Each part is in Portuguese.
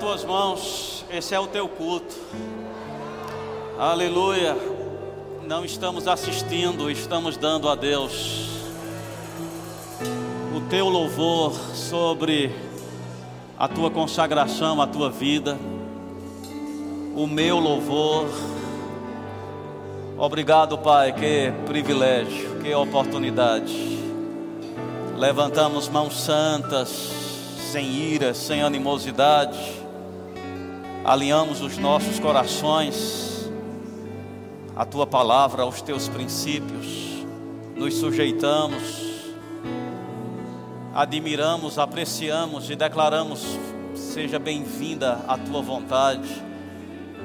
tuas mãos, esse é o teu culto. Aleluia. Não estamos assistindo, estamos dando a Deus o teu louvor sobre a tua consagração, a tua vida, o meu louvor. Obrigado, Pai, que privilégio, que oportunidade. Levantamos mãos santas, sem ira, sem animosidade alinhamos os nossos corações à tua palavra, aos teus princípios, nos sujeitamos, admiramos, apreciamos e declaramos: seja bem-vinda a tua vontade,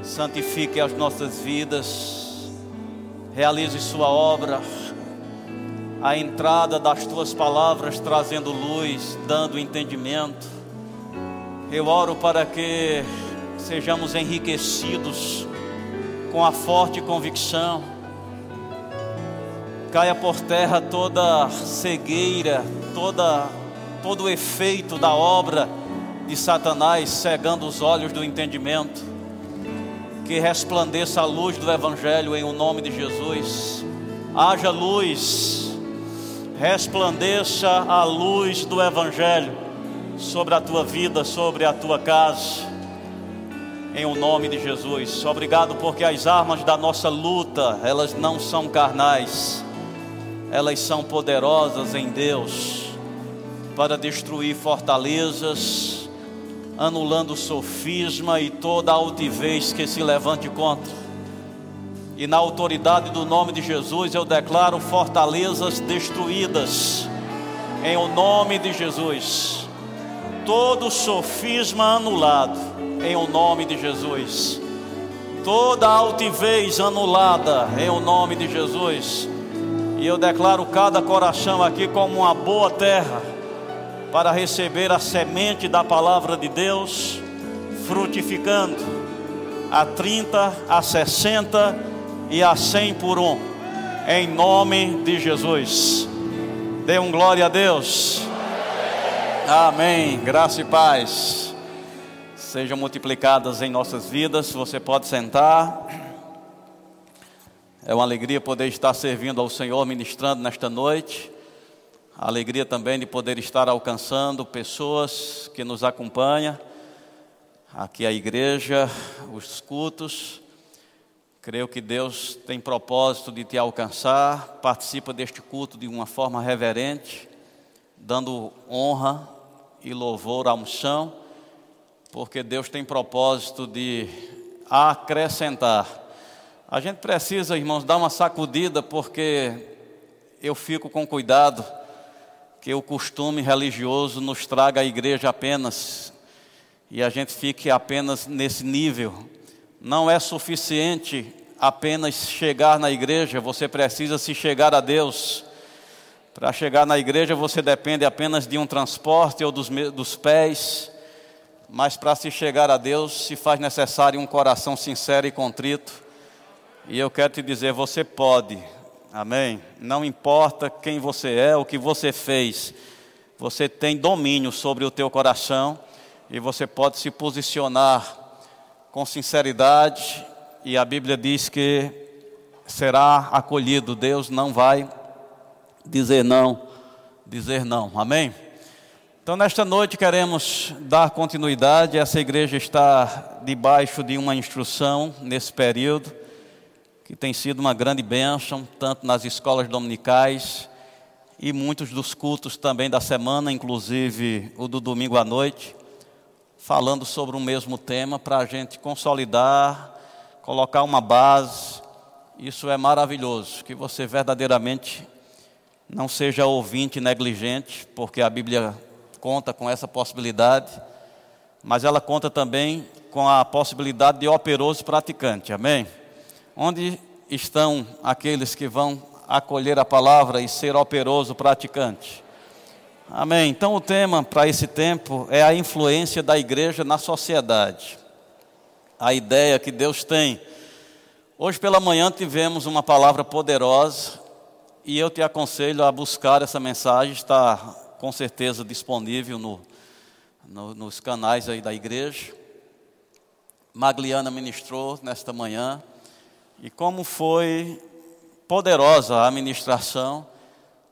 santifique as nossas vidas, realize Sua obra, a entrada das tuas palavras trazendo luz, dando entendimento. Eu oro para que sejamos enriquecidos com a forte convicção. Caia por terra toda cegueira, toda todo o efeito da obra de Satanás cegando os olhos do entendimento. Que resplandeça a luz do evangelho em o nome de Jesus. Haja luz, resplandeça a luz do evangelho sobre a tua vida, sobre a tua casa em o nome de Jesus. Obrigado porque as armas da nossa luta, elas não são carnais, elas são poderosas em Deus para destruir fortalezas, anulando sofisma e toda altivez que se levante contra. E na autoridade do nome de Jesus eu declaro fortalezas destruídas, em o nome de Jesus. Todo sofisma anulado em o nome de Jesus. Toda altivez anulada em o nome de Jesus. E eu declaro cada coração aqui como uma boa terra para receber a semente da palavra de Deus, frutificando a 30, a 60 e a 100 por um, em nome de Jesus. Dê um glória a Deus. Amém. Graça e paz sejam multiplicadas em nossas vidas. Você pode sentar. É uma alegria poder estar servindo ao Senhor, ministrando nesta noite. Alegria também de poder estar alcançando pessoas que nos acompanham. Aqui a igreja, os cultos. Creio que Deus tem propósito de te alcançar. Participa deste culto de uma forma reverente, dando honra e louvor à unção porque Deus tem propósito de acrescentar. A gente precisa, irmãos, dar uma sacudida, porque eu fico com cuidado que o costume religioso nos traga a igreja apenas e a gente fique apenas nesse nível. Não é suficiente apenas chegar na igreja, você precisa se chegar a Deus. Para chegar na igreja, você depende apenas de um transporte ou dos, dos pés mas para se chegar a Deus se faz necessário um coração sincero e contrito. E eu quero te dizer, você pode, amém? Não importa quem você é, o que você fez, você tem domínio sobre o teu coração e você pode se posicionar com sinceridade. E a Bíblia diz que será acolhido, Deus não vai dizer não, dizer não, amém? Então, nesta noite, queremos dar continuidade. Essa igreja está debaixo de uma instrução nesse período, que tem sido uma grande bênção, tanto nas escolas dominicais e muitos dos cultos também da semana, inclusive o do domingo à noite, falando sobre o mesmo tema para a gente consolidar, colocar uma base. Isso é maravilhoso, que você verdadeiramente não seja ouvinte negligente, porque a Bíblia conta com essa possibilidade, mas ela conta também com a possibilidade de operoso praticante, amém? Onde estão aqueles que vão acolher a palavra e ser operoso praticante? Amém. Então, o tema para esse tempo é a influência da igreja na sociedade. A ideia que Deus tem. Hoje pela manhã tivemos uma palavra poderosa e eu te aconselho a buscar essa mensagem, está com certeza disponível no, no, nos canais aí da igreja. Magliana ministrou nesta manhã e como foi poderosa a ministração,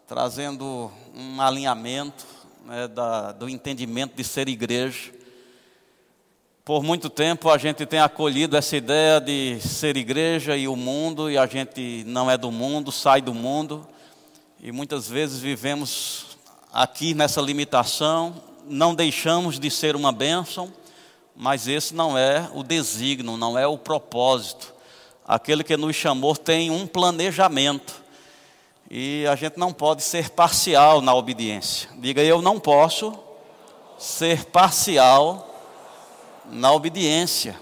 trazendo um alinhamento né, da, do entendimento de ser igreja. Por muito tempo a gente tem acolhido essa ideia de ser igreja e o mundo, e a gente não é do mundo, sai do mundo, e muitas vezes vivemos aqui nessa limitação, não deixamos de ser uma bênção, mas esse não é o desígnio, não é o propósito. Aquele que nos chamou tem um planejamento, e a gente não pode ser parcial na obediência. Diga, eu não posso ser parcial na obediência.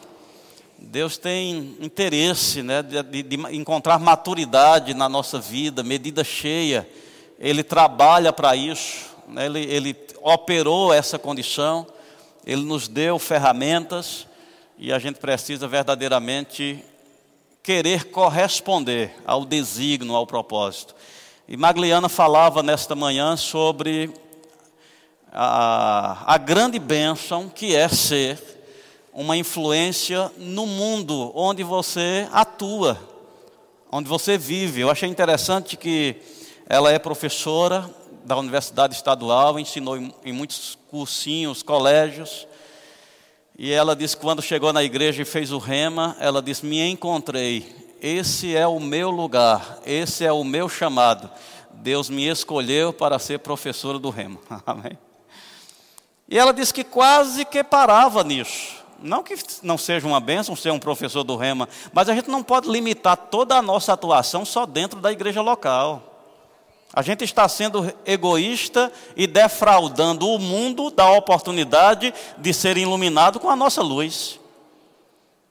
Deus tem interesse né, de, de, encontrar maturidade na nossa vida, medida cheia. Ele trabalha para isso, né, ele, ele operou essa condição, ele nos deu ferramentas e a gente precisa verdadeiramente querer corresponder ao desígnio, ao propósito. E Magliana falava nesta manhã sobre a, a grande bênção que é ser uma influência no mundo onde você atua, onde você vive. Eu achei interessante que ela é professora da Universidade Estadual, ensinou em muitos cursinhos, colégios. E ela disse quando chegou na igreja e fez o rema, ela disse: Me encontrei, esse é o meu lugar, esse é o meu chamado. Deus me escolheu para ser professora do rema. Amém. E ela disse que quase que parava nisso. Não que não seja uma bênção ser um professor do Rema, mas a gente não pode limitar toda a nossa atuação só dentro da igreja local. A gente está sendo egoísta e defraudando o mundo da oportunidade de ser iluminado com a nossa luz.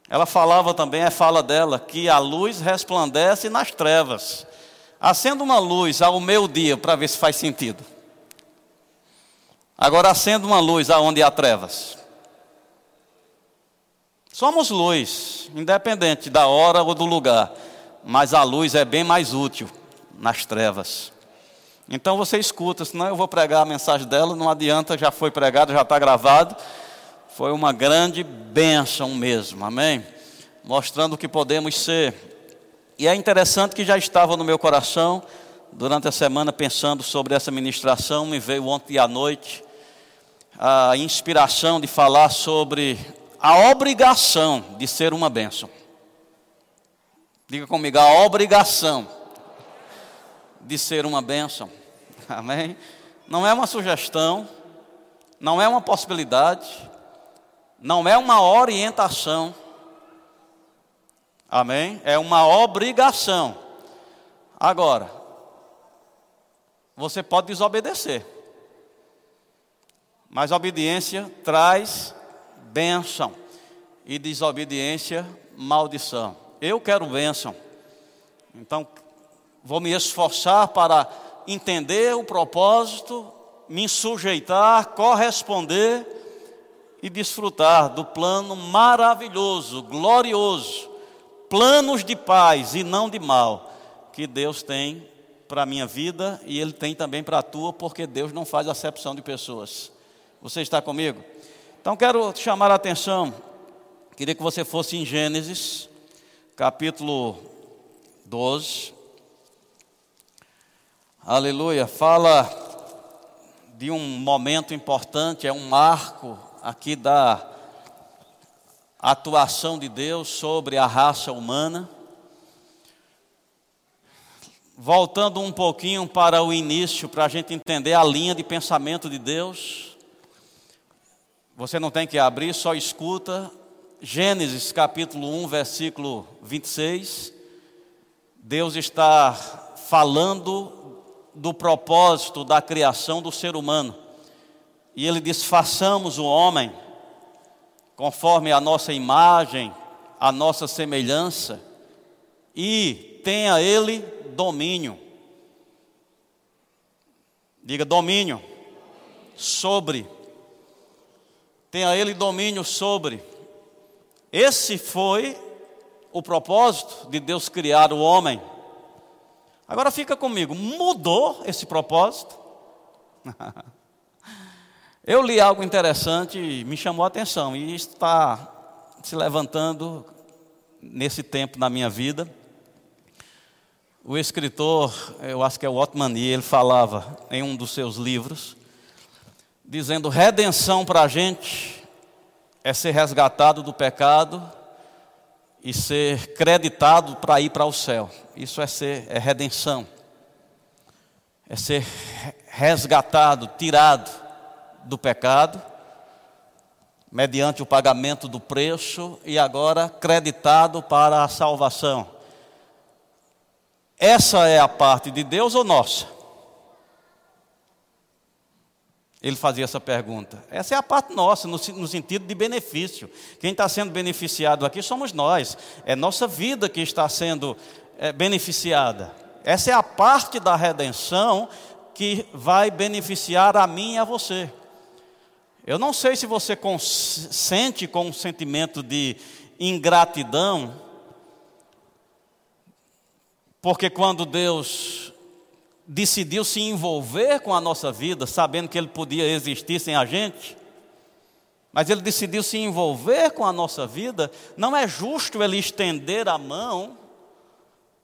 Ela falava também, é fala dela, que a luz resplandece nas trevas. Acenda uma luz ao meu dia para ver se faz sentido. Agora acenda uma luz aonde há trevas. Somos luz, independente da hora ou do lugar, mas a luz é bem mais útil nas trevas. Então você escuta, senão eu vou pregar a mensagem dela, não adianta, já foi pregado, já está gravado. Foi uma grande bênção mesmo, amém? Mostrando o que podemos ser. E é interessante que já estava no meu coração, durante a semana, pensando sobre essa ministração, me veio ontem à noite a inspiração de falar sobre a obrigação de ser uma bênção. Diga comigo, a obrigação de ser uma bênção. Amém? Não é uma sugestão, não é uma possibilidade, não é uma orientação. Amém? É uma obrigação. Agora, você pode desobedecer, mas obediência traz bênção, e desobediência, maldição. Eu quero bênção, então vou me esforçar para entender o propósito, me sujeitar, corresponder e desfrutar do plano maravilhoso, glorioso, planos de paz e não de mal que Deus tem para a minha vida e Ele tem também para a tua, porque Deus não faz acepção de pessoas. Você está comigo? Então quero chamar a atenção, queria que você fosse em Gênesis, capítulo 12. Aleluia, fala de um momento importante, é um marco aqui da atuação de Deus sobre a raça humana. Voltando um pouquinho para o início, para a gente entender a linha de pensamento de Deus. Você não tem que abrir, só escuta. Gênesis capítulo 1, versículo 26. Deus está falando do propósito da criação do ser humano. E ele diz: façamos o homem conforme a nossa imagem, a nossa semelhança, e tenha ele domínio. Diga domínio sobre tenha ele domínio sobre. Esse foi o propósito de Deus criar o homem. Agora fica comigo, mudou esse propósito? Eu li algo interessante e me chamou a atenção, e está se levantando nesse tempo na minha vida. O escritor, eu acho que é o Otmani, ele falava em um dos seus livros, dizendo: redenção para a gente é ser resgatado do pecado e ser creditado para ir para o céu. Isso é ser é redenção. É ser resgatado, tirado do pecado, mediante o pagamento do preço e agora creditado para a salvação. Essa é a parte de Deus ou nossa? Ele fazia essa pergunta. Essa é a parte nossa, no, no sentido de benefício. Quem está sendo beneficiado aqui somos nós. É nossa vida que está sendo é, beneficiada. Essa é a parte da redenção que vai beneficiar a mim e a você. Eu não sei se você sente com um sentimento de ingratidão, porque quando Deus decidiu se envolver com a nossa vida, sabendo que Ele podia existir sem a gente, mas Ele decidiu se envolver com a nossa vida, não é justo Ele estender a mão,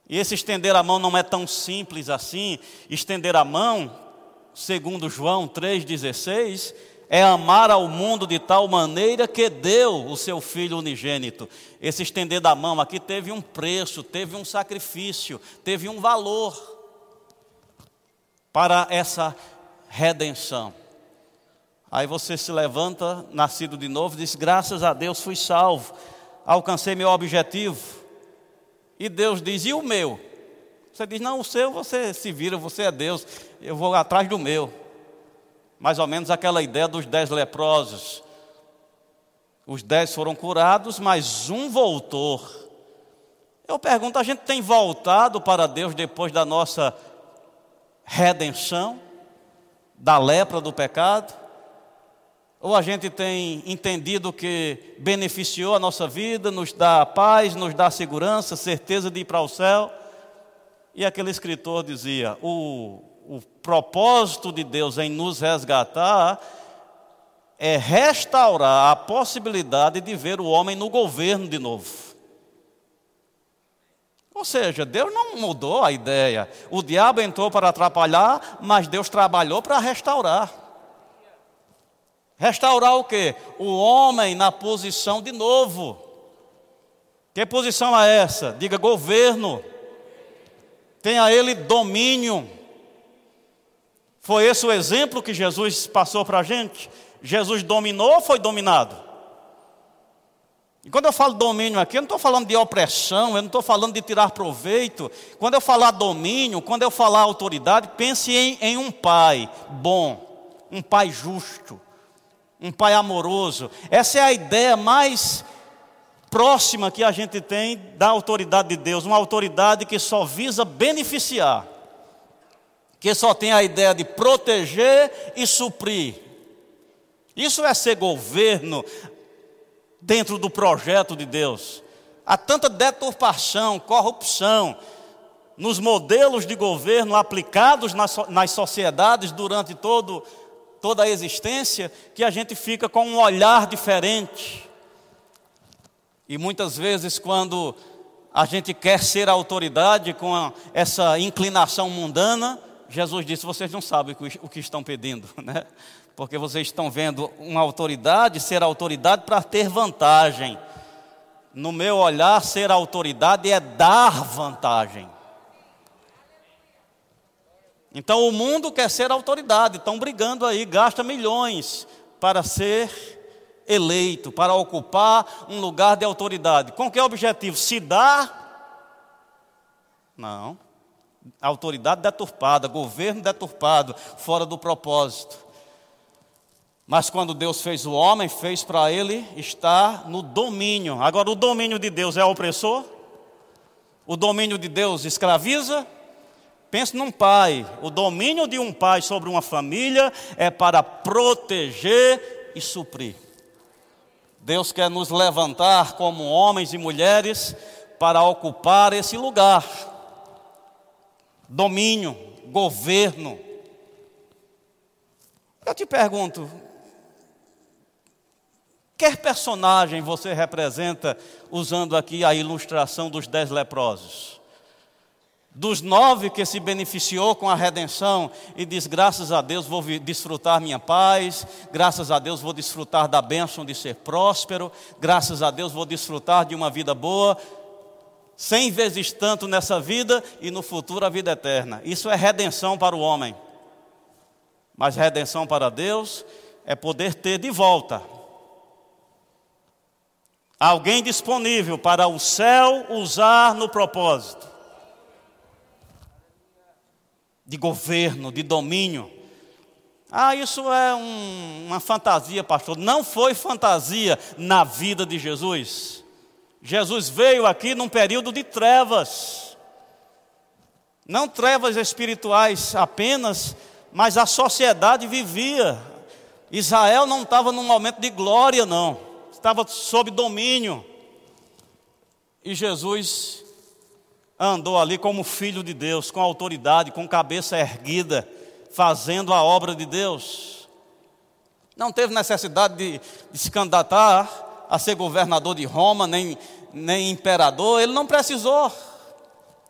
e esse estender a mão não é tão simples assim, estender a mão, segundo João 3,16, é amar ao mundo de tal maneira que deu o seu filho unigênito. Esse estender da mão aqui teve um preço, teve um sacrifício, teve um valor para essa redenção. Aí você se levanta, nascido de novo, diz: Graças a Deus fui salvo, alcancei meu objetivo. E Deus diz: E o meu? Você diz: Não, o seu você se vira, você é Deus, eu vou atrás do meu. Mais ou menos aquela ideia dos dez leprosos. Os dez foram curados, mas um voltou. Eu pergunto: a gente tem voltado para Deus depois da nossa redenção da lepra do pecado? Ou a gente tem entendido que beneficiou a nossa vida, nos dá paz, nos dá segurança, certeza de ir para o céu? E aquele escritor dizia: o, o propósito de Deus em nos resgatar é restaurar a possibilidade de ver o homem no governo de novo. Ou seja, Deus não mudou a ideia. O diabo entrou para atrapalhar, mas Deus trabalhou para restaurar. Restaurar o quê? O homem na posição de novo. Que posição é essa? Diga governo. Tenha ele domínio. Foi esse o exemplo que Jesus passou para a gente? Jesus dominou ou foi dominado? E quando eu falo domínio aqui, eu não estou falando de opressão, eu não estou falando de tirar proveito. Quando eu falar domínio, quando eu falar autoridade, pense em, em um pai bom, um pai justo, um pai amoroso. Essa é a ideia mais próxima que a gente tem da autoridade de Deus, uma autoridade que só visa beneficiar, que só tem a ideia de proteger e suprir. Isso é ser governo, dentro do projeto de Deus. Há tanta deturpação, corrupção nos modelos de governo aplicados nas, nas sociedades durante todo, toda a existência que a gente fica com um olhar diferente. E muitas vezes, quando a gente quer ser autoridade com a, essa inclinação mundana, Jesus disse: vocês não sabem o que estão pedindo, né? Porque vocês estão vendo uma autoridade ser autoridade para ter vantagem. No meu olhar, ser autoridade é dar vantagem. Então o mundo quer ser autoridade, estão brigando aí, gasta milhões para ser eleito, para ocupar um lugar de autoridade. Com que objetivo? Se dar? Não. Autoridade deturpada, governo deturpado, fora do propósito. Mas quando Deus fez o homem, fez para ele estar no domínio. Agora, o domínio de Deus é opressor? O domínio de Deus escraviza? Pense num pai. O domínio de um pai sobre uma família é para proteger e suprir. Deus quer nos levantar como homens e mulheres para ocupar esse lugar. Domínio, governo. Eu te pergunto, Que personagem você representa usando aqui a ilustração dos dez leprosos? Dos nove que se beneficiou com a redenção e diz: graças a Deus vou desfrutar minha paz, graças a Deus vou desfrutar da bênção de ser próspero, graças a Deus vou desfrutar de uma vida boa, cem vezes tanto nessa vida e no futuro a vida eterna. Isso é redenção para o homem. Mas redenção para Deus é poder ter de volta alguém disponível para o céu usar no propósito de governo, de domínio. Ah, isso é um, uma fantasia, pastor. Não foi fantasia na vida de Jesus. Jesus veio aqui num período de trevas. Não trevas espirituais apenas, mas a sociedade vivia. Israel não estava num momento de glória, não. Estava sob domínio. E Jesus andou ali como filho de Deus, com autoridade, com cabeça erguida, fazendo a obra de Deus. Não teve necessidade de, de se candidatar a ser governador de Roma, nem, nem imperador, ele não precisou.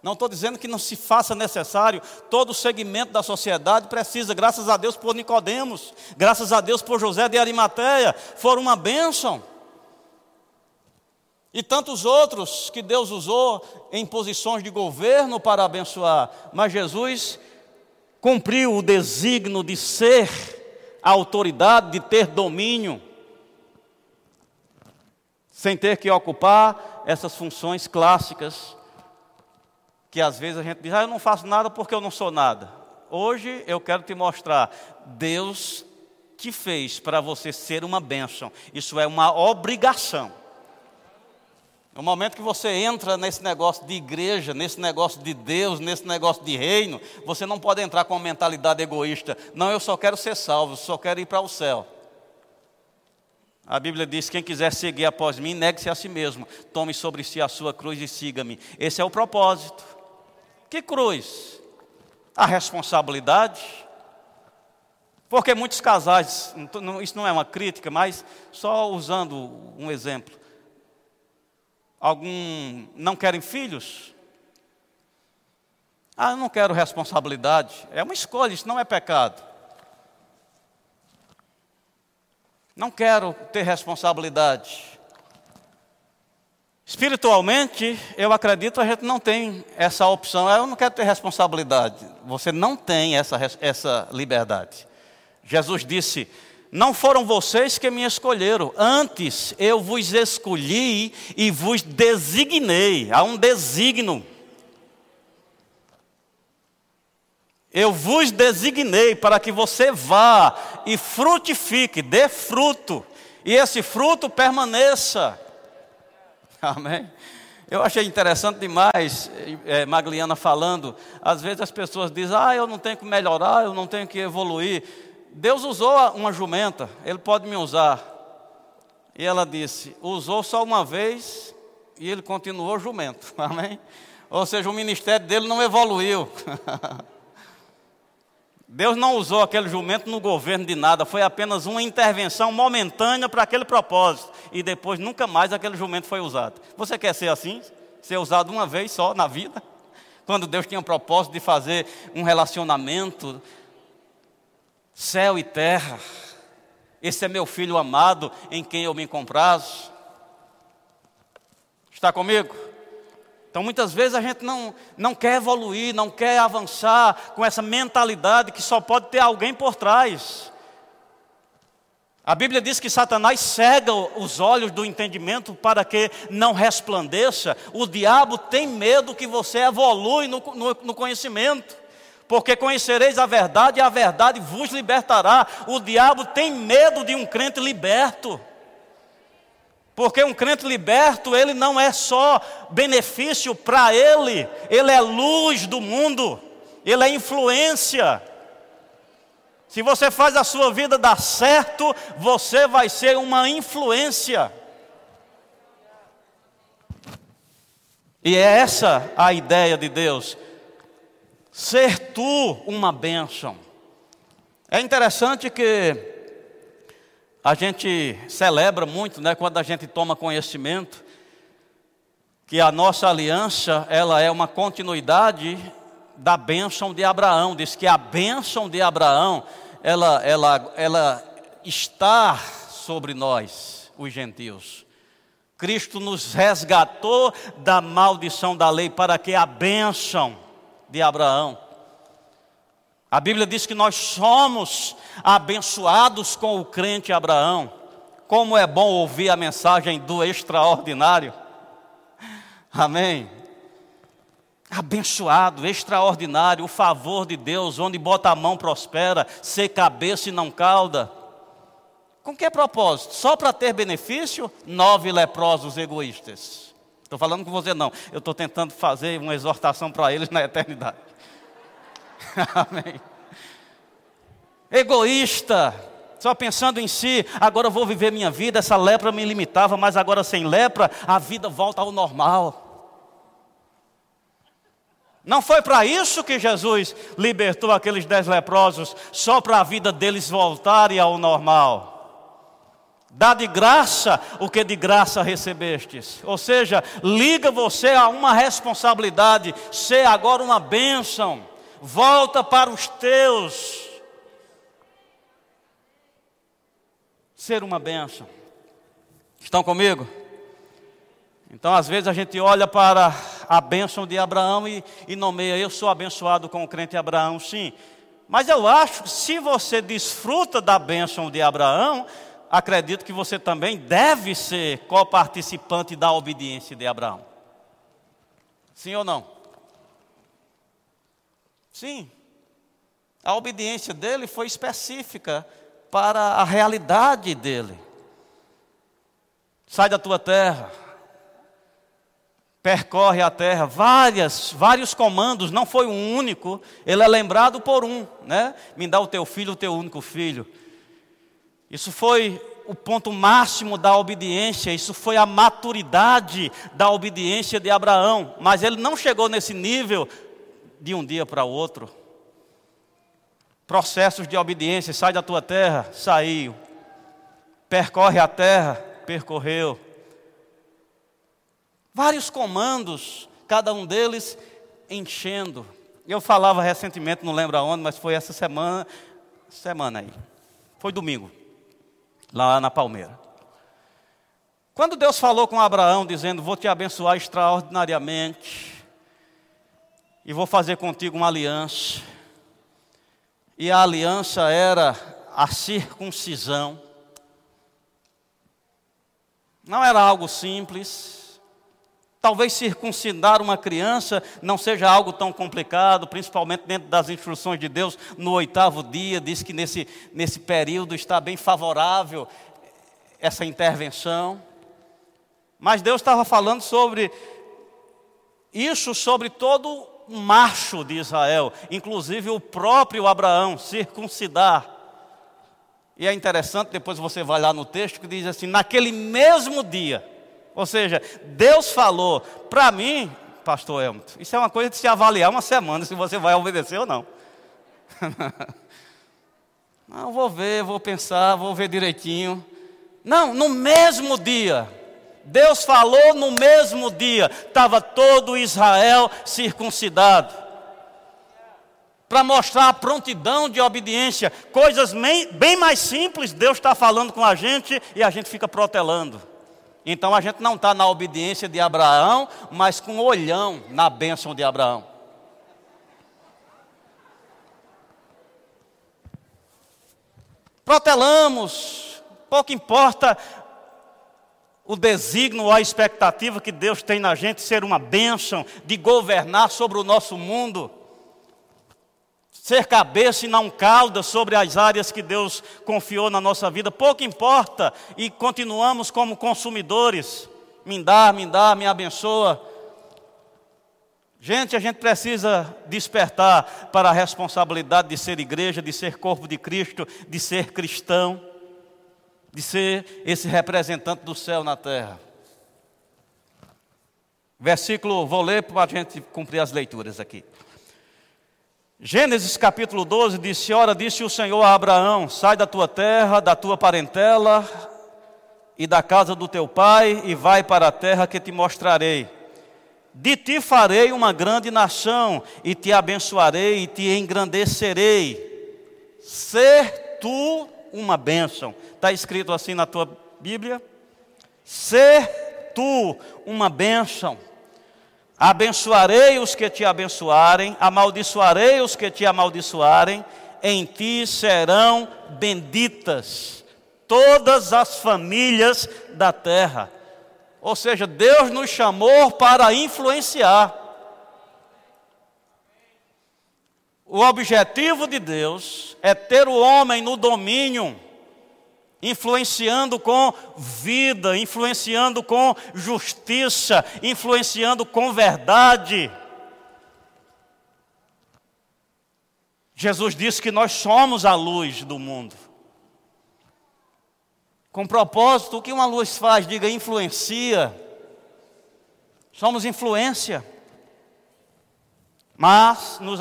Não estou dizendo que não se faça necessário, todo segmento da sociedade precisa, graças a Deus por Nicodemos, graças a Deus por José de Arimateia, foram uma bênção. E tantos outros que Deus usou em posições de governo para abençoar, mas Jesus cumpriu o desígnio de ser a autoridade, de ter domínio, sem ter que ocupar essas funções clássicas que às vezes a gente diz, ah, eu não faço nada porque eu não sou nada. Hoje eu quero te mostrar, Deus te fez para você ser uma bênção. Isso é uma obrigação. No momento que você entra nesse negócio de igreja, nesse negócio de Deus, nesse negócio de reino, você não pode entrar com uma mentalidade egoísta. Não, eu só quero ser salvo, só quero ir para o céu. A Bíblia diz: quem quiser seguir após mim, negue-se a si mesmo, tome sobre si a sua cruz e siga-me. Esse é o propósito. Que cruz? A responsabilidade. Porque muitos casais, isso não é uma crítica, mas só usando um exemplo. Algum não querem filhos? Ah, eu não quero responsabilidade. É uma escolha, isso não é pecado. Não quero ter responsabilidade. Espiritualmente, eu acredito a gente não tem essa opção. Eu não quero ter responsabilidade. Você não tem essa, essa liberdade. Jesus disse: Não foram vocês que me escolheram, antes eu vos escolhi e vos designei. Há um designo. Eu vos designei para que você vá e frutifique, dê fruto, e esse fruto permaneça. Amém? Eu achei interessante demais, é, Magliana falando. Às vezes as pessoas dizem, ah, eu não tenho que melhorar, eu não tenho que evoluir. Deus usou uma jumenta, Ele pode me usar. E ela disse, usou só uma vez e ele continuou jumento. Amém? Ou seja, o ministério dele não evoluiu. Deus não usou aquele jumento no governo de nada, foi apenas uma intervenção momentânea para aquele propósito. E depois nunca mais aquele jumento foi usado. Você quer ser assim? Ser usado uma vez só na vida? Quando Deus tinha o propósito de fazer um relacionamento, céu e terra. Esse é meu filho amado em quem eu me comprazo. Está comigo? Então, muitas vezes a gente não, não quer evoluir, não quer avançar com essa mentalidade que só pode ter alguém por trás. A Bíblia diz que Satanás cega os olhos do entendimento para que não resplandeça. O diabo tem medo que você evolui no, no, no conhecimento. Porque conhecereis a verdade e a verdade vos libertará. O diabo tem medo de um crente liberto. Porque um crente liberto, ele não é só benefício para ele, ele é luz do mundo, ele é influência. Se você faz a sua vida dar certo, você vai ser uma influência. E é essa a ideia de Deus. Ser tu uma bênção. É interessante que A gente celebra muito, né, quando a gente toma conhecimento que a nossa aliança, ela é uma continuidade da bênção de Abraão. Diz que a bênção de Abraão, ela, ela, ela está sobre nós, os gentios. Cristo nos resgatou da maldição da lei para que a bênção de Abraão. A Bíblia diz que nós somos abençoados com o crente Abraão. Como é bom ouvir a mensagem do extraordinário. Amém. Abençoado, extraordinário, o favor de Deus, onde bota a mão prospera, ser cabeça e não cauda. Com que propósito? Só para ter benefício? Nove leprosos egoístas. Estou falando com você, não. Eu estou tentando fazer uma exortação para eles na eternidade. Amém. Egoísta, só pensando em si, agora eu vou viver minha vida, essa lepra me limitava, mas agora sem lepra, a vida volta ao normal. Não foi para isso que Jesus libertou aqueles dez leprosos, só para a vida deles voltarem ao normal. Dá de graça o que de graça recebestes. Ou seja, liga você a uma responsabilidade, ser agora uma bênção. Volta para os teus. Ser uma bênção. Estão comigo? Então, às vezes, a gente olha para a bênção de Abraão e, e nomeia, eu sou abençoado com o crente Abraão, sim. Mas eu acho que se você desfruta da bênção de Abraão, acredito que você também deve ser coparticipante da obediência de Abraão. Sim ou não? Sim. A obediência dele foi específica para a realidade dele. Sai da tua terra, percorre a terra, várias, vários comandos, não foi um único, ele é lembrado por um, né? Me dá o teu filho, o teu único filho. Isso foi o ponto máximo da obediência, isso foi a maturidade da obediência de Abraão, mas ele não chegou nesse nível de um dia para o outro. Processos de obediência, sai da tua terra, saiu. Percorre a terra, percorreu. Vários comandos, cada um deles enchendo. Eu falava recentemente, não lembro aonde, mas foi essa semana, semana aí. Foi domingo lá na Palmeira. Quando Deus falou com Abraão, dizendo: Vou te abençoar extraordinariamente, e vou fazer contigo uma aliança, e a aliança era a circuncisão, não era algo simples, Talvez circuncidar uma criança não seja algo tão complicado, principalmente dentro das instruções de Deus, no oitavo dia, diz que nesse, nesse período está bem favorável essa intervenção. Mas Deus estava falando sobre isso, sobre todo o macho de Israel, inclusive o próprio Abraão, circuncidar. E é interessante, depois você vai lá no texto que diz assim: naquele mesmo dia ou seja, Deus falou para mim, pastor Elmito, isso é uma coisa de se avaliar uma semana se você vai obedecer ou não. não, vou ver, vou pensar, vou ver direitinho. Não, no mesmo dia. Deus falou no mesmo dia, estava todo Israel circuncidado. Para mostrar a prontidão de obediência, coisas bem mais simples, Deus está falando com a gente e a gente fica protelando. Então a gente não está na obediência de Abraão, mas com o olhão na bênção de Abraão. Protelamos, pouco importa o desígnio, a expectativa que Deus tem na gente ser uma bênção, de governar sobre o nosso mundo ser cabeça e não cauda sobre as áreas que Deus confiou na nossa vida, pouco importa, e continuamos como consumidores. Me dá, me dá, me abençoa. Gente, a gente precisa despertar para a responsabilidade de ser igreja, de ser corpo de Cristo, de ser cristão, de ser esse representante do céu na terra. Versículo, vou ler para a gente cumprir as leituras aqui. Gênesis capítulo 12 disse: Ora, disse o Senhor a Abraão: Sai da tua terra, da tua parentela e da casa do teu pai, e vai para a terra que te mostrarei. De ti farei uma grande nação, e te abençoarei e te engrandecerei. Ser tu uma bênção. Está escrito assim na tua Bíblia? Ser tu uma bênção. Abençoarei os que te abençoarem, amaldiçoarei os que te amaldiçoarem, em ti serão benditas todas as famílias da terra. Ou seja, Deus nos chamou para influenciar. O objetivo de Deus é ter o homem no domínio influenciando com vida, influenciando com justiça, influenciando com verdade. Jesus disse que nós somos a luz do mundo. Com propósito, o que uma luz faz? Diga, influencia. Somos influência. Mas nos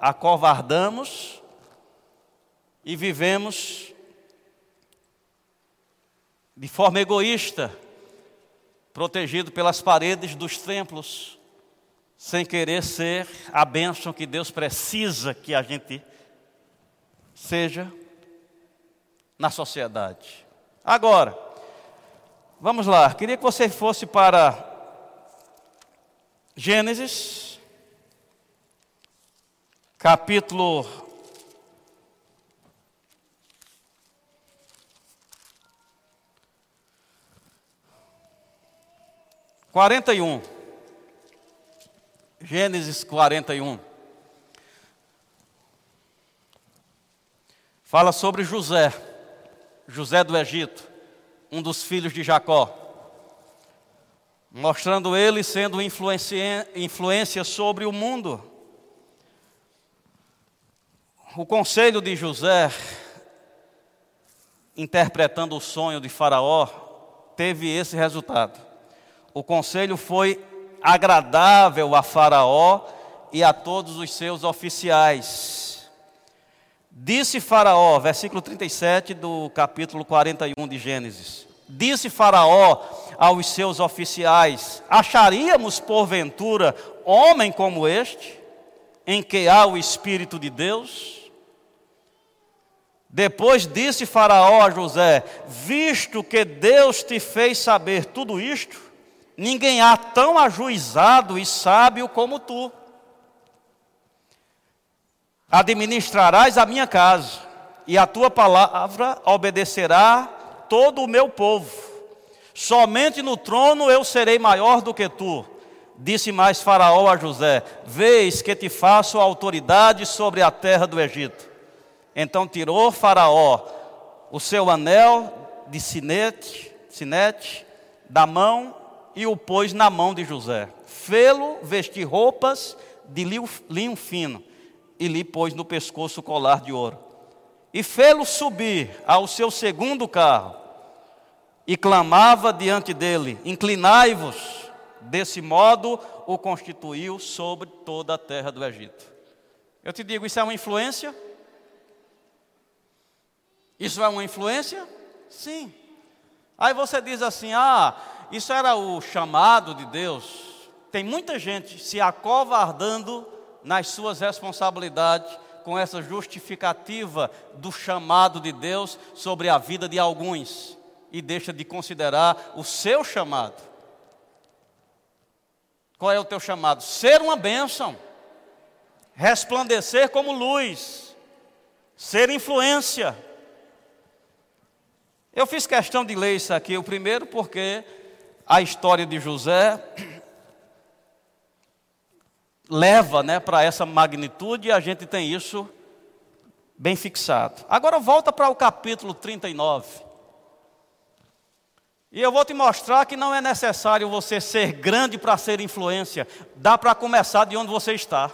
acovardamos e vivemos de forma egoísta, protegido pelas paredes dos templos, sem querer ser a bênção que Deus precisa que a gente seja na sociedade. Agora, vamos lá, queria que você fosse para Gênesis, capítulo 41. Gênesis 41. Fala sobre José, José do Egito, um dos filhos de Jacó, mostrando ele sendo influência, sobre o mundo. O conselho de José, interpretando o sonho de Faraó, teve esse resultado. O conselho foi agradável a Faraó e a todos os seus oficiais. Disse Faraó, versículo 37 do capítulo 41 de Gênesis: Disse Faraó aos seus oficiais: Acharíamos porventura homem como este, em que há o Espírito de Deus? Depois disse Faraó a José: Visto que Deus te fez saber tudo isto, ninguém há tão ajuizado e sábio como tu. Administrarás a minha casa, e a tua palavra obedecerá todo o meu povo. Somente no trono eu serei maior do que tu. Disse mais Faraó a José: Vês que te faço autoridade sobre a terra do Egito. Então tirou Faraó o seu anel de sinete, sinete da mão e o pôs na mão de José. Fê-lo vestir roupas de linho fino e lhe pôs no pescoço o colar de ouro. E fê-lo subir ao seu segundo carro e clamava diante dele: Inclinai-vos. Desse modo o constituiu sobre toda a terra do Egito. Eu te digo, isso é uma influência? Isso é uma influência? Sim. Aí você diz assim: ah, isso era o chamado de Deus. Tem muita gente se acovardando nas suas responsabilidades com essa justificativa do chamado de Deus sobre a vida de alguns e deixa de considerar o seu chamado. Qual é o teu chamado? Ser uma bênção, resplandecer como luz, ser influência. Eu fiz questão de ler isso aqui, o primeiro porque a história de José leva né, para essa magnitude e a gente tem isso bem fixado. Agora volta para o capítulo 39. E eu vou te mostrar que não é necessário você ser grande para ser influência, dá para começar de onde você está.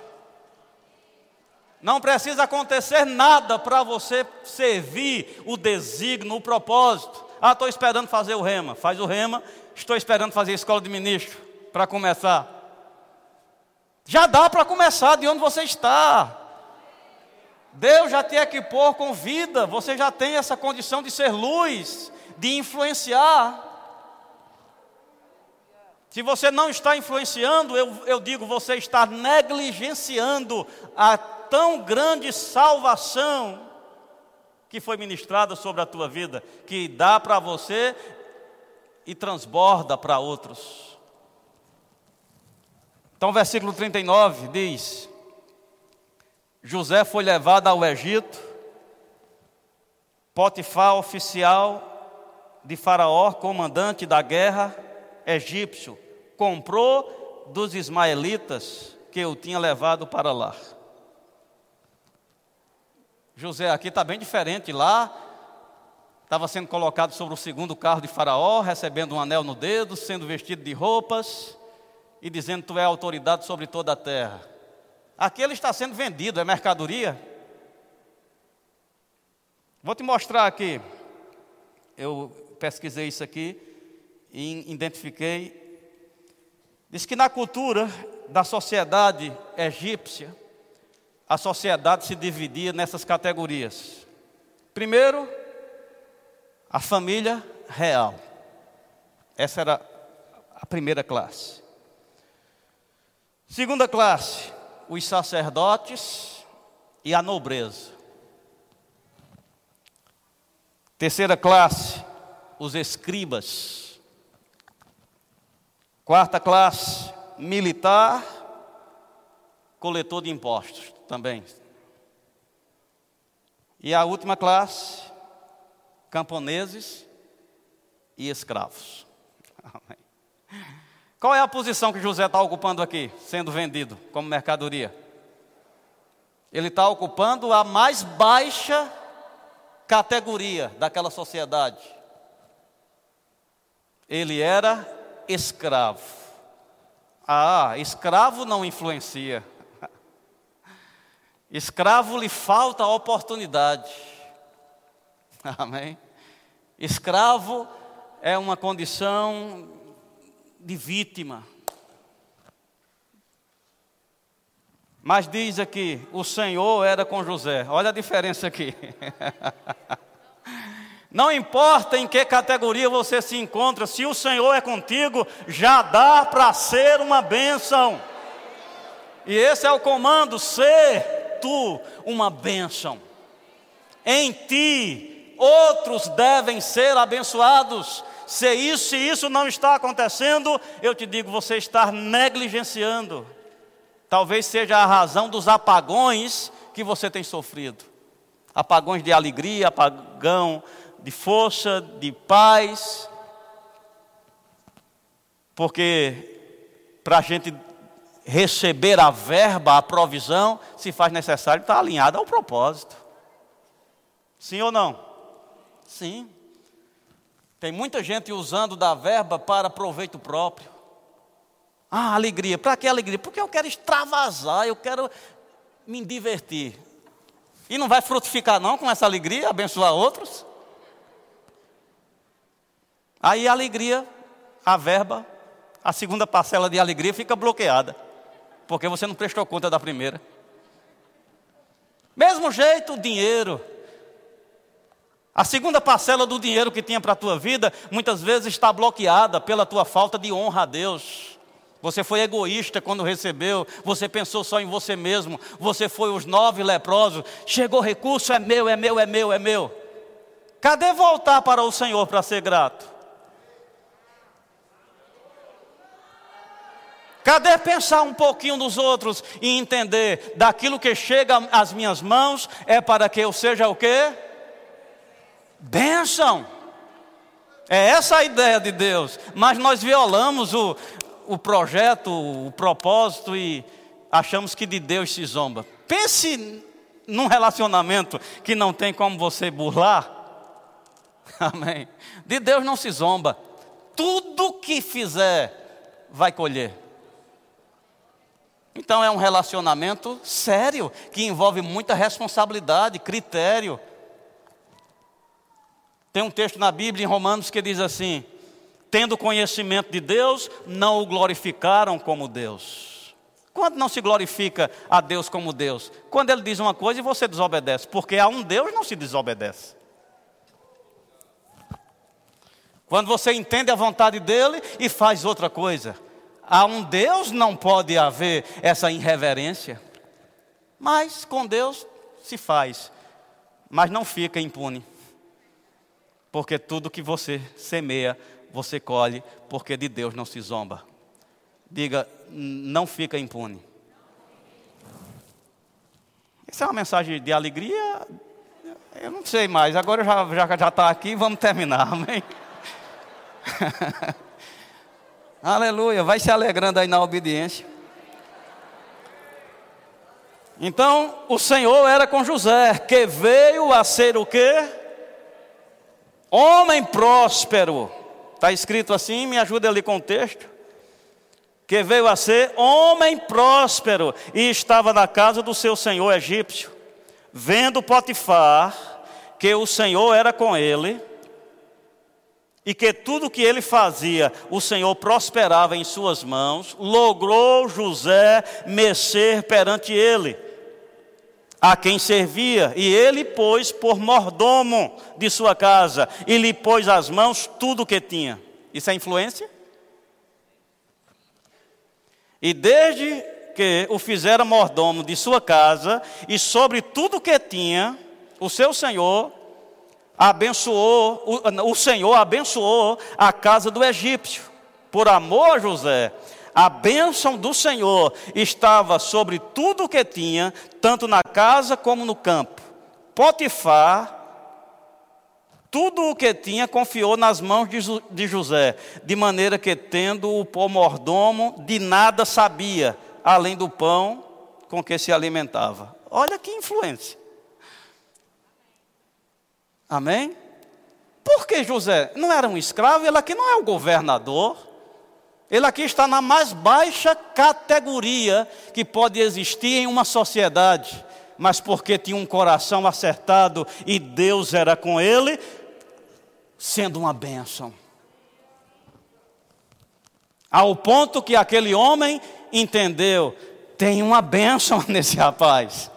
Não precisa acontecer nada para você servir o desígnio, o propósito. Ah, estou esperando fazer o rema. Faz o rema Estou esperando fazer escola de ministro para começar. Já dá para começar de onde você está. Deus já te equipou com vida, você já tem essa condição de ser luz, de influenciar. Se você não está influenciando, eu, eu digo, você está negligenciando a tão grande salvação que foi ministrada sobre a tua vida, que dá para você e transborda para outros. Então, versículo 39 diz: José foi levado ao Egito, Potifar, oficial de Faraó, comandante da guerra egípcio, comprou dos ismaelitas que o tinha levado para lá. José aqui está bem diferente lá. Estava sendo colocado sobre o segundo carro de Faraó, recebendo um anel no dedo, sendo vestido de roupas e dizendo: Tu é autoridade sobre toda a terra. Aqui ele está sendo vendido, é mercadoria. Vou te mostrar aqui. Eu pesquisei isso aqui e identifiquei. Diz que na cultura da sociedade egípcia, a sociedade se dividia nessas categorias. Primeiro, a família real. Essa era a primeira classe. Segunda classe, os sacerdotes e a nobreza. Terceira classe, os escribas. Quarta classe, militar, coletor de impostos também. E a última classe, camponeses e escravos. Amém. Qual é a posição que José está ocupando aqui, sendo vendido como mercadoria? Ele está ocupando a mais baixa categoria daquela sociedade. Ele era escravo. Ah, escravo não influencia. Escravo lhe falta oportunidade. Amém? Escravo é uma condição de vítima. Mas diz aqui, o Senhor era com José. Olha a diferença aqui. Não importa em que categoria você se encontra, se o Senhor é contigo, já dá para ser uma bênção. E esse é o comando: ser tu uma bênção. Em ti, outros devem ser abençoados. Se isso, se isso não está acontecendo, eu te digo, você está negligenciando. Talvez seja a razão dos apagões que você tem sofrido. Apagões de alegria, apagão de força, de paz. Porque para a gente receber a verba, a provisão, se faz necessário estar alinhado ao propósito. Sim ou não? Sim. Tem muita gente usando da verba para proveito próprio. Ah, alegria. Para que alegria? Porque eu quero extravasar, eu quero me divertir. E não vai frutificar não com essa alegria, abençoar outros? Aí a alegria, a verba, a segunda parcela de alegria fica bloqueada porque você não prestou conta da primeira. Mesmo jeito, o dinheiro. A segunda parcela do dinheiro que tinha para a tua vida, muitas vezes está bloqueada pela tua falta de honra a Deus. Você foi egoísta quando recebeu, você pensou só em você mesmo, você foi os nove leprosos, chegou recurso, é meu, é meu, é meu, é meu. Cadê voltar para o Senhor para ser grato? Cadê pensar um pouquinho nos outros e entender daquilo que chega às minhas mãos é para que eu seja o quê? Bênção. É essa a ideia de Deus. Mas nós violamos o, o projeto, o propósito e achamos que de Deus se zomba. Pense num relacionamento que não tem como você burlar. Amém. De Deus não se zomba. Tudo que fizer vai colher. Então é um relacionamento sério, que envolve muita responsabilidade, critério. Tem um texto na Bíblia, em Romanos, que diz assim: Tendo conhecimento de Deus, não o glorificaram como Deus. Quando não se glorifica a Deus como Deus? Quando Ele diz uma coisa e você desobedece, porque a um Deus não se desobedece. Quando você entende a vontade dele e faz outra coisa. A um Deus não pode haver essa irreverência. Mas com Deus se faz. Mas não fica impune. Porque tudo que você semeia, você colhe, porque de Deus não se zomba. Diga, não fica impune. Essa é uma mensagem de alegria. Eu não sei mais, agora já está já, já tá aqui, vamos terminar, amém? Aleluia, vai se alegrando aí na obediência. Então, o Senhor era com José, que veio a ser o quê? Homem próspero. Está escrito assim, me ajuda ali com o texto. Que veio a ser homem próspero e estava na casa do seu senhor egípcio. Vendo Potifar que o Senhor era com ele, e que tudo que ele fazia, o Senhor prosperava em suas mãos, logrou José mescer perante ele, a quem servia, e ele pôs por mordomo de sua casa, e lhe pôs às mãos tudo o que tinha. Isso é influência? E desde que o fizera mordomo de sua casa, e sobre tudo o que tinha, o seu senhor abençoou, o, o Senhor abençoou a casa do egípcio, por amor a José. A bênção do Senhor estava sobre tudo o que tinha, tanto na casa como no campo. Potifar, tudo o que tinha, confiou nas mãos de José, de maneira que, tendo o mordomo, de nada sabia, além do pão com que se alimentava. Olha que influência. Amém? Porque José não era um escravo, ele aqui não é o governador. Ele aqui está na mais baixa categoria que pode existir em uma sociedade. Mas porque tinha um coração acertado e Deus era com ele, sendo uma bênção. Ao ponto que aquele homem entendeu: tem uma bênção nesse rapaz.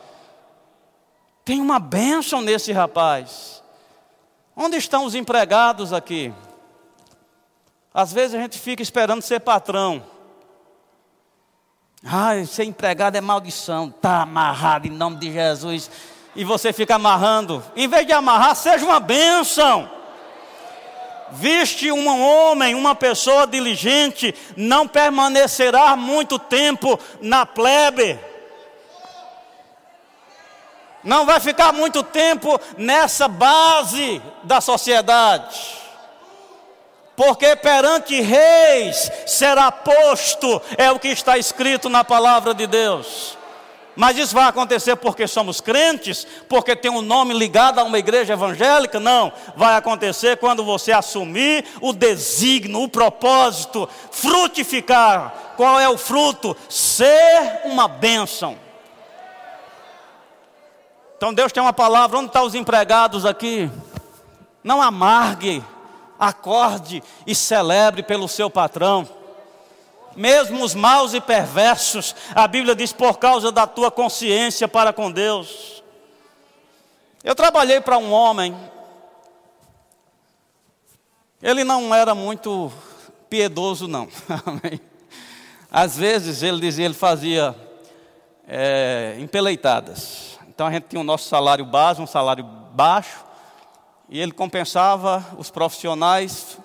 Tem uma bênção nesse rapaz. Onde estão os empregados aqui? Às vezes a gente fica esperando ser patrão. Ai, ser empregado é maldição. Está amarrado em nome de Jesus. E você fica amarrando. Em vez de amarrar, seja uma bênção. Viste um homem, uma pessoa diligente, não permanecerá muito tempo na plebe não vai ficar muito tempo nessa base da sociedade. Porque perante reis será posto, é o que está escrito na palavra de Deus. Mas isso vai acontecer porque somos crentes, porque tem um nome ligado a uma igreja evangélica? Não. Vai acontecer quando você assumir o desígnio, o propósito, frutificar. Qual é o fruto? Ser uma bênção. Então Deus tem uma palavra, onde estão os empregados aqui? Não amargue, acorde e celebre pelo seu patrão. Mesmo os maus e perversos, a Bíblia diz por causa da tua consciência para com Deus. Eu trabalhei para um homem, ele não era muito piedoso, não. Às vezes ele dizia, ele fazia é, empeleitadas. Então a gente tinha o nosso salário base, um salário baixo, e ele compensava os profissionais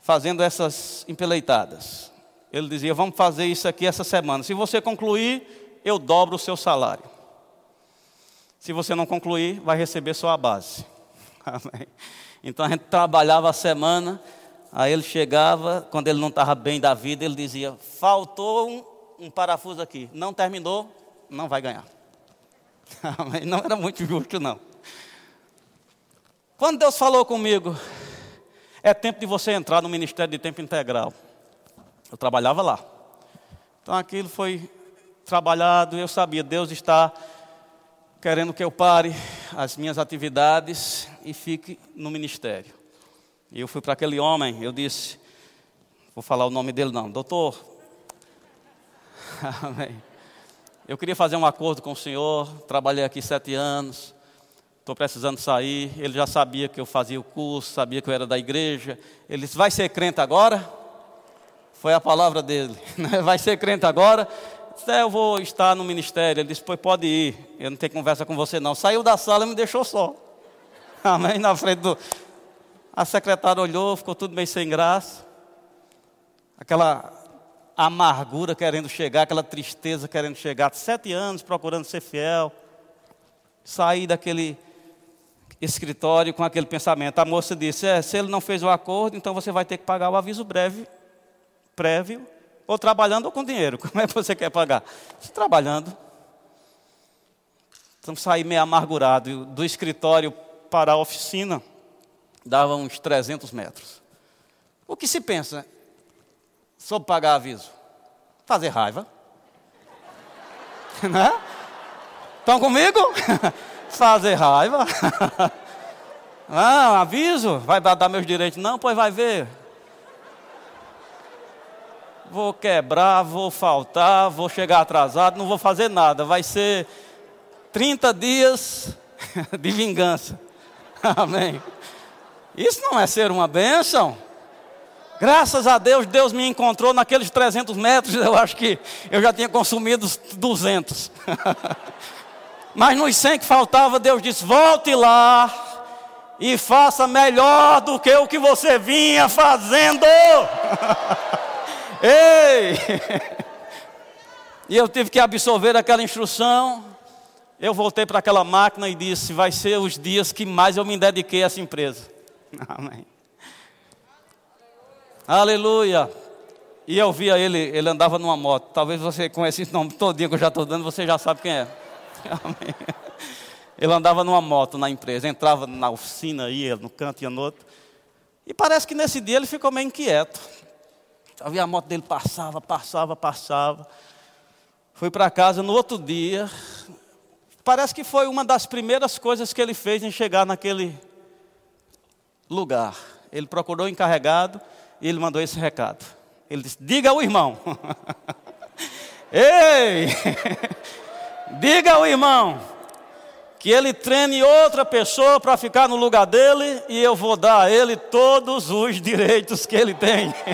fazendo essas empeleitadas. Ele dizia: Vamos fazer isso aqui essa semana. Se você concluir, eu dobro o seu salário. Se você não concluir, vai receber só a base. Amém. Então a gente trabalhava a semana, aí ele chegava, quando ele não estava bem da vida, ele dizia: Faltou um, um parafuso aqui, não terminou, não vai ganhar. não era muito justo, não. Quando Deus falou comigo, é tempo de você entrar no ministério de tempo integral. Eu trabalhava lá. Então aquilo foi trabalhado, eu sabia, Deus está querendo que eu pare as minhas atividades e fique no ministério. E eu fui para aquele homem, eu disse, vou falar o nome dele não, doutor. Amém. Eu queria fazer um acordo com o senhor, trabalhei aqui sete anos, estou precisando sair. Ele já sabia que eu fazia o curso, sabia que eu era da igreja. Ele disse: Vai ser crente agora? Foi a palavra dele, né? vai ser crente agora? É, eu vou estar no ministério. Ele disse: pode ir, eu não tenho conversa com você não. Saiu da sala e me deixou só. Amém? Na frente do. A secretária olhou, ficou tudo meio sem graça. Aquela amargura querendo chegar, aquela tristeza querendo chegar. Sete anos procurando ser fiel. Sair daquele escritório com aquele pensamento. A moça disse: é, se ele não fez o acordo, então você vai ter que pagar o aviso breve, prévio, ou trabalhando ou com dinheiro. Como é que você quer pagar? Trabalhando. Então saí meio amargurado. Do escritório para a oficina dava uns 300 metros. O que se pensa? sobre pagar aviso? Fazer raiva. né? Estão comigo? Fazer raiva. ah, aviso, vai dar meus direitos. Não, pois vai ver. Vou quebrar, vou faltar, vou chegar atrasado, não vou fazer nada. Vai ser 30 dias de vingança. Amém. Isso não é ser uma bênção. Graças a Deus, Deus me encontrou naqueles 300 metros. Eu acho que eu já tinha consumido 200. Mas nos 100 que faltava, Deus disse: volte lá e faça melhor do que o que você vinha fazendo. Ei! E eu tive que absorver aquela instrução. Eu voltei para aquela máquina e disse: vai ser os dias que mais eu me dediquei a essa empresa. Amém. Aleluia. E eu via ele, ele andava numa moto. Talvez você conheça esse nome todinho que eu já estou dando, você já sabe quem é. Amém. Ele andava numa moto na empresa, entrava na oficina, ia no canto, ia no outro. E parece que nesse dia ele ficou meio inquieto. Havia a moto dele passava, passava, passava. Fui para casa no outro dia. Parece que foi uma das primeiras coisas que ele fez em chegar naquele lugar. Ele procurou o encarregado e ele mandou esse recado. Ele disse: Diga ao irmão. Ei! Diga ao irmão que ele treine outra pessoa para ficar no lugar dele e eu vou dar a ele todos os direitos que ele tem.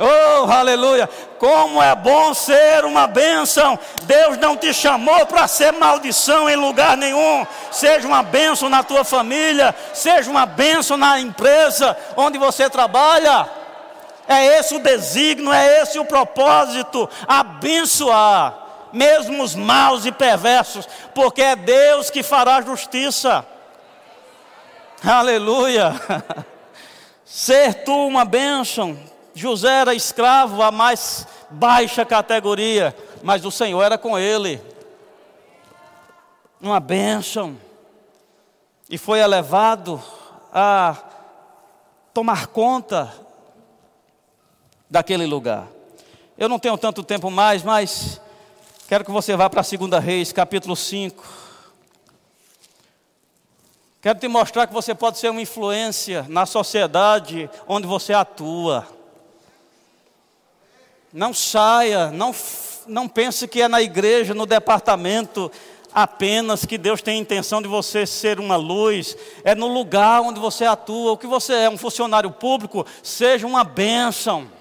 Oh, aleluia! Como é bom ser uma bênção. Deus não te chamou para ser maldição em lugar nenhum. Seja uma bênção na tua família, seja uma bênção na empresa onde você trabalha. É esse o desígnio, é esse o propósito: abençoar, mesmo os maus e perversos, porque é Deus que fará justiça. Aleluia! Ser tu uma bênção, José era escravo, a mais baixa categoria, mas o Senhor era com ele. Uma bênção. E foi elevado a tomar conta daquele lugar. Eu não tenho tanto tempo mais, mas quero que você vá para a 2 Reis, capítulo 5. Quero te mostrar que você pode ser uma influência na sociedade onde você atua. Não saia, não, não pense que é na igreja, no departamento apenas que Deus tem a intenção de você ser uma luz, é no lugar onde você atua, o que você é, um funcionário público, seja uma bênção.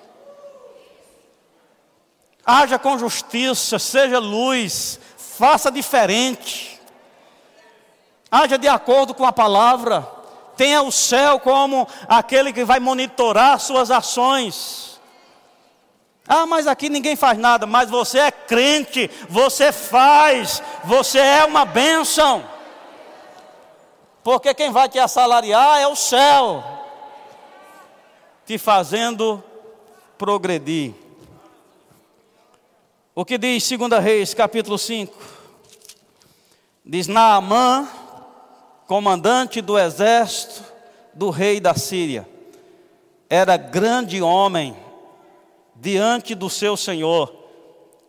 Haja com justiça, seja luz, faça diferente. Haja de acordo com a palavra. Tenha o céu como aquele que vai monitorar suas ações. Ah, mas aqui ninguém faz nada, mas você é crente, você faz, você é uma bênção. Porque quem vai te assalariar é o céu, te fazendo progredir. O que diz 2 Reis, capítulo 5? Diz Naamã, comandante do exército do rei da Síria, era grande homem diante do seu Senhor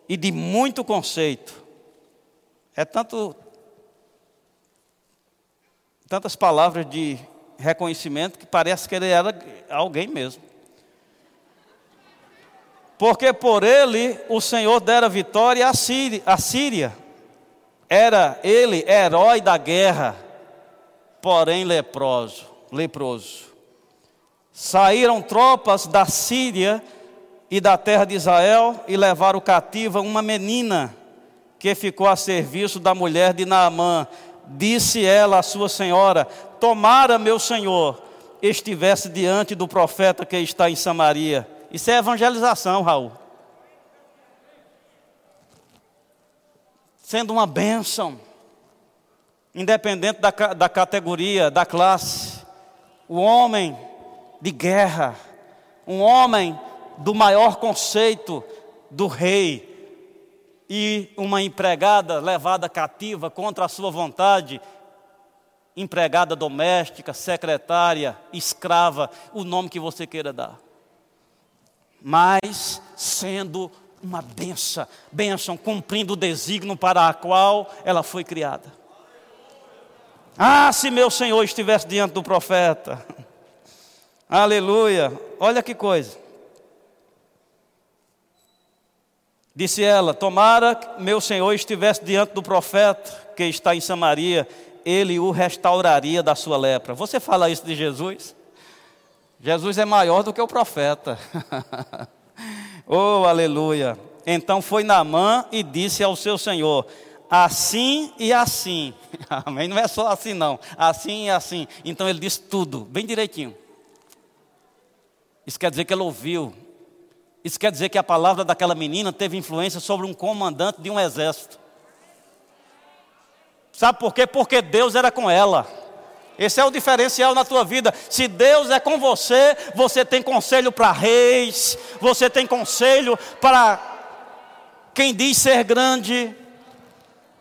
e de muito conceito. É tanto tantas palavras de reconhecimento que parece que ele era alguém mesmo. Porque por ele o Senhor dera vitória à Síria. Era ele herói da guerra, porém leproso, leproso. Saíram tropas da Síria e da terra de Israel e levaram cativa uma menina que ficou a serviço da mulher de Naamã. Disse ela à sua senhora: Tomara, meu senhor, estivesse diante do profeta que está em Samaria. Isso é evangelização, Raul. Sendo uma bênção, independente da, da categoria, da classe. O homem de guerra, um homem do maior conceito do rei, e uma empregada levada cativa contra a sua vontade, empregada doméstica, secretária, escrava, o nome que você queira dar. Mas sendo uma benção, benção, cumprindo o desígnio para a qual ela foi criada. Ah, se meu Senhor estivesse diante do profeta. Aleluia. Olha que coisa. Disse ela: Tomara meu senhor estivesse diante do profeta que está em Samaria, ele o restauraria da sua lepra. Você fala isso de Jesus? Jesus é maior do que o profeta. oh, aleluia. Então foi Naamã e disse ao seu senhor: Assim e assim. Amém? Não é só assim, não. Assim e assim. Então ele disse tudo, bem direitinho. Isso quer dizer que ele ouviu isso quer dizer que a palavra daquela menina teve influência sobre um comandante de um exército. Sabe por quê? Porque Deus era com ela. Esse é o diferencial na tua vida. Se Deus é com você, você tem conselho para reis, você tem conselho para quem diz ser grande,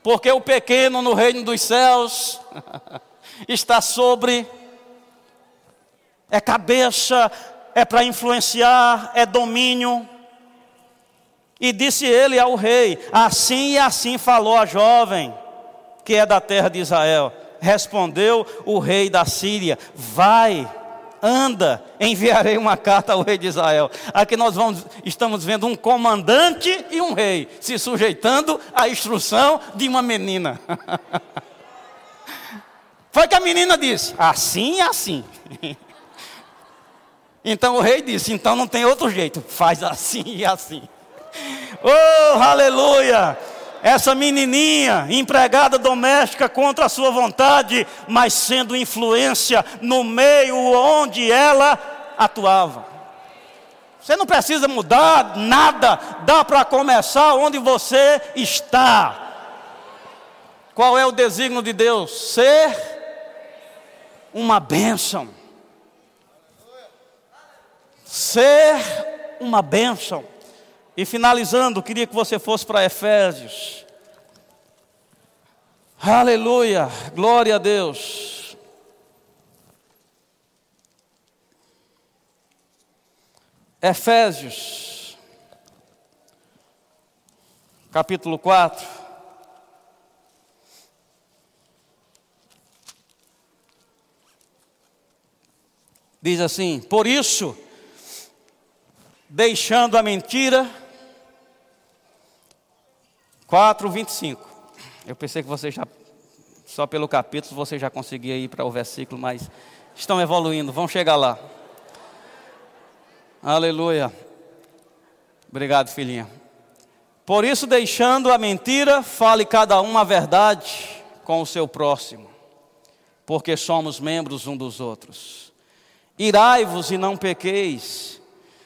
porque o pequeno no reino dos céus está sobre, é cabeça, é para influenciar, é domínio. E disse ele ao rei: Assim e assim falou a jovem, que é da terra de Israel. Respondeu o rei da Síria: Vai, anda, enviarei uma carta ao rei de Israel. Aqui nós vamos, estamos vendo um comandante e um rei se sujeitando à instrução de uma menina. Foi que a menina disse: Assim e assim. Então o rei disse: então não tem outro jeito, faz assim e assim. Oh, aleluia! Essa menininha, empregada doméstica contra a sua vontade, mas sendo influência no meio onde ela atuava. Você não precisa mudar nada, dá para começar onde você está. Qual é o desígnio de Deus? Ser uma bênção ser uma bênção. E finalizando, queria que você fosse para Efésios. Aleluia, glória a Deus. Efésios, capítulo 4. Diz assim: Por isso, deixando a mentira. 4, 25. Eu pensei que você já, só pelo capítulo, você já conseguia ir para o versículo, mas estão evoluindo, vão chegar lá. Aleluia. Obrigado, filhinha. Por isso, deixando a mentira, fale cada um a verdade com o seu próximo, porque somos membros um dos outros. Irai-vos e não pequeis.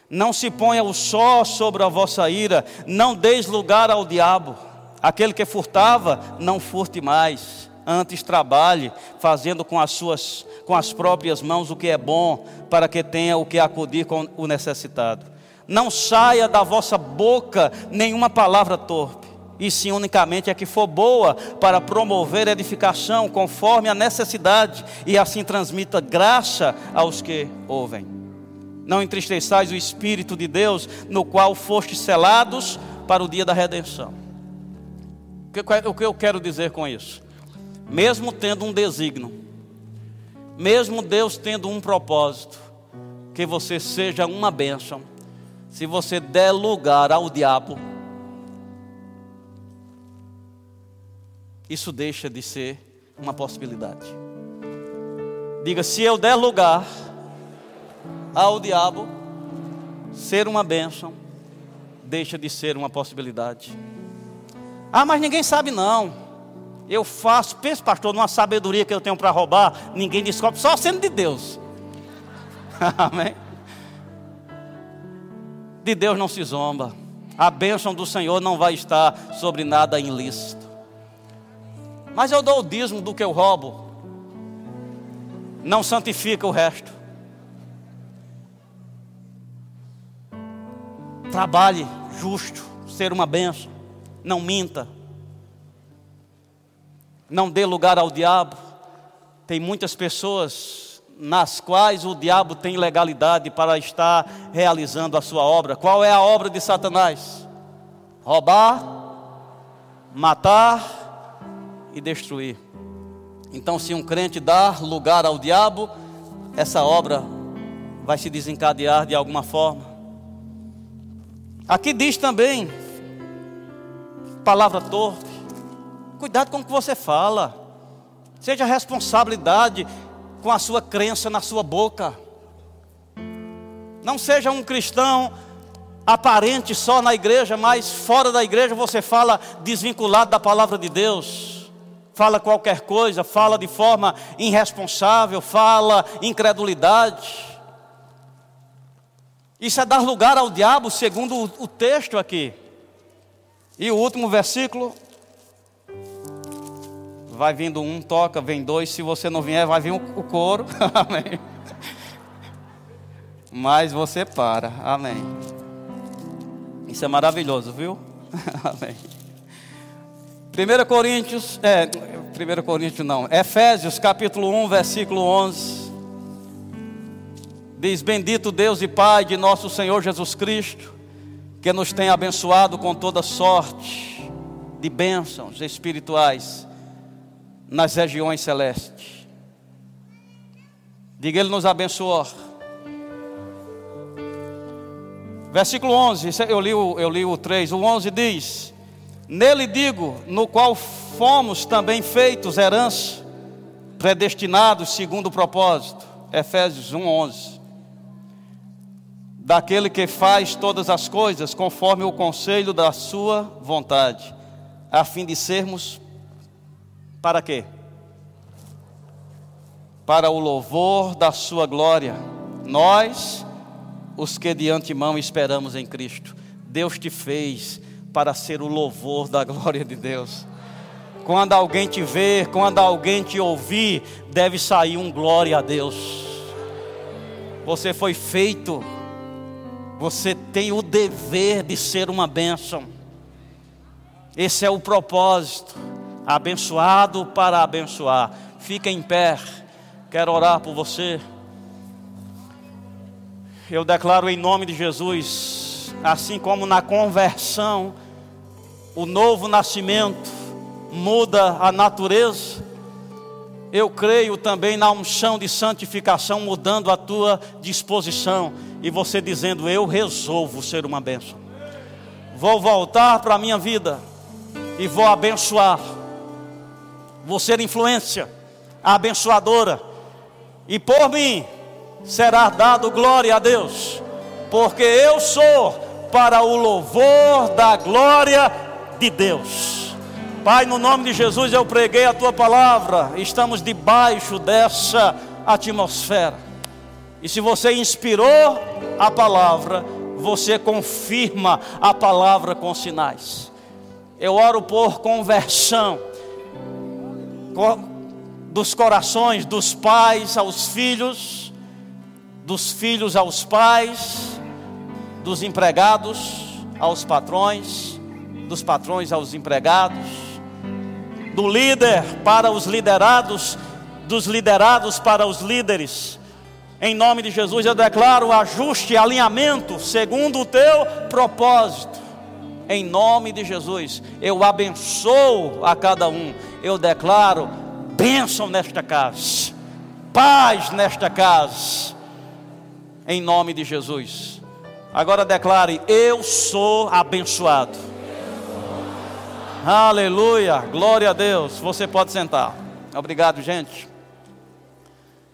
Não se ponha o só sobre a vossa ira, não deis lugar ao diabo. Aquele que furtava, não furte mais. Antes trabalhe, fazendo com as suas, com as próprias mãos o que é bom, para que tenha o que acudir com o necessitado. Não saia da vossa boca nenhuma palavra torpe, e sim unicamente a que for boa para promover edificação conforme a necessidade, e assim transmita graça aos que ouvem. Não entristeçais o Espírito de Deus, no qual fostes selados para o dia da redenção. O que eu quero dizer com isso? Mesmo tendo um desígnio, mesmo Deus tendo um propósito, que você seja uma bênção, se você der lugar ao diabo, isso deixa de ser uma possibilidade. Diga: se eu der lugar ao diabo, ser uma bênção, deixa de ser uma possibilidade. Ah, mas ninguém sabe não. Eu faço, pensa, pastor, numa sabedoria que eu tenho para roubar, ninguém descobre, só sendo de Deus. Amém? De Deus não se zomba. A bênção do Senhor não vai estar sobre nada ilícito. Mas eu dou o dízimo do que eu roubo. Não santifica o resto. Trabalhe justo, ser uma bênção. Não minta. Não dê lugar ao diabo. Tem muitas pessoas nas quais o diabo tem legalidade para estar realizando a sua obra. Qual é a obra de Satanás? Roubar, matar e destruir. Então, se um crente dar lugar ao diabo, essa obra vai se desencadear de alguma forma. Aqui diz também, palavra torpe, cuidado com o que você fala, seja responsabilidade com a sua crença na sua boca. Não seja um cristão aparente só na igreja, mas fora da igreja você fala desvinculado da palavra de Deus. Fala qualquer coisa, fala de forma irresponsável, fala incredulidade. Isso é dar lugar ao diabo, segundo o, texto aqui. E o último versículo. Vai vindo um, toca, vem dois. Se você não vier, vai vir o, coro. Amém. Mas você para. Amém. Isso é maravilhoso, viu? Amém. 1 Coríntios, é, 1 Coríntios não, Efésios capítulo 1, versículo 11. Diz: Bendito Deus e Pai de nosso Senhor Jesus Cristo, que nos tem abençoado com toda sorte de bênçãos espirituais nas regiões celestes. Diga, Ele nos abençoou. Versículo 11, eu li, o, eu li o 3. O 11 diz: Nele digo, no qual fomos também feitos herança, predestinados segundo o propósito. Efésios 1, 11 daquele que faz todas as coisas conforme o conselho da sua vontade, a fim de sermos para quê? Para o louvor da sua glória. Nós, os que de antemão esperamos em Cristo. Deus te fez para ser o louvor da glória de Deus. Quando alguém te ver, quando alguém te ouvir, deve sair um glória a Deus. Você foi feito você tem o dever de ser uma bênção. Esse é o propósito. Abençoado para abençoar. Fica em pé. Quero orar por você. Eu declaro em nome de Jesus, assim como na conversão, o novo nascimento muda a natureza, eu creio também na unção de santificação mudando a tua disposição e você dizendo: Eu resolvo ser uma bênção. Vou voltar para a minha vida e vou abençoar. Vou ser influência abençoadora. E por mim será dado glória a Deus, porque eu sou para o louvor da glória de Deus. Pai, no nome de Jesus eu preguei a tua palavra. Estamos debaixo dessa atmosfera e se você inspirou a palavra, você confirma a palavra com sinais. Eu oro por conversão dos corações dos pais aos filhos, dos filhos aos pais, dos empregados aos patrões, dos patrões aos empregados, do líder para os liderados, dos liderados para os líderes em nome de Jesus eu declaro ajuste, alinhamento segundo o teu propósito. Em nome de Jesus, eu abençoo a cada um. Eu declaro bênção nesta casa, paz nesta casa. Em nome de Jesus. Agora declare: Eu sou abençoado. Aleluia, glória a Deus. Você pode sentar. Obrigado, gente.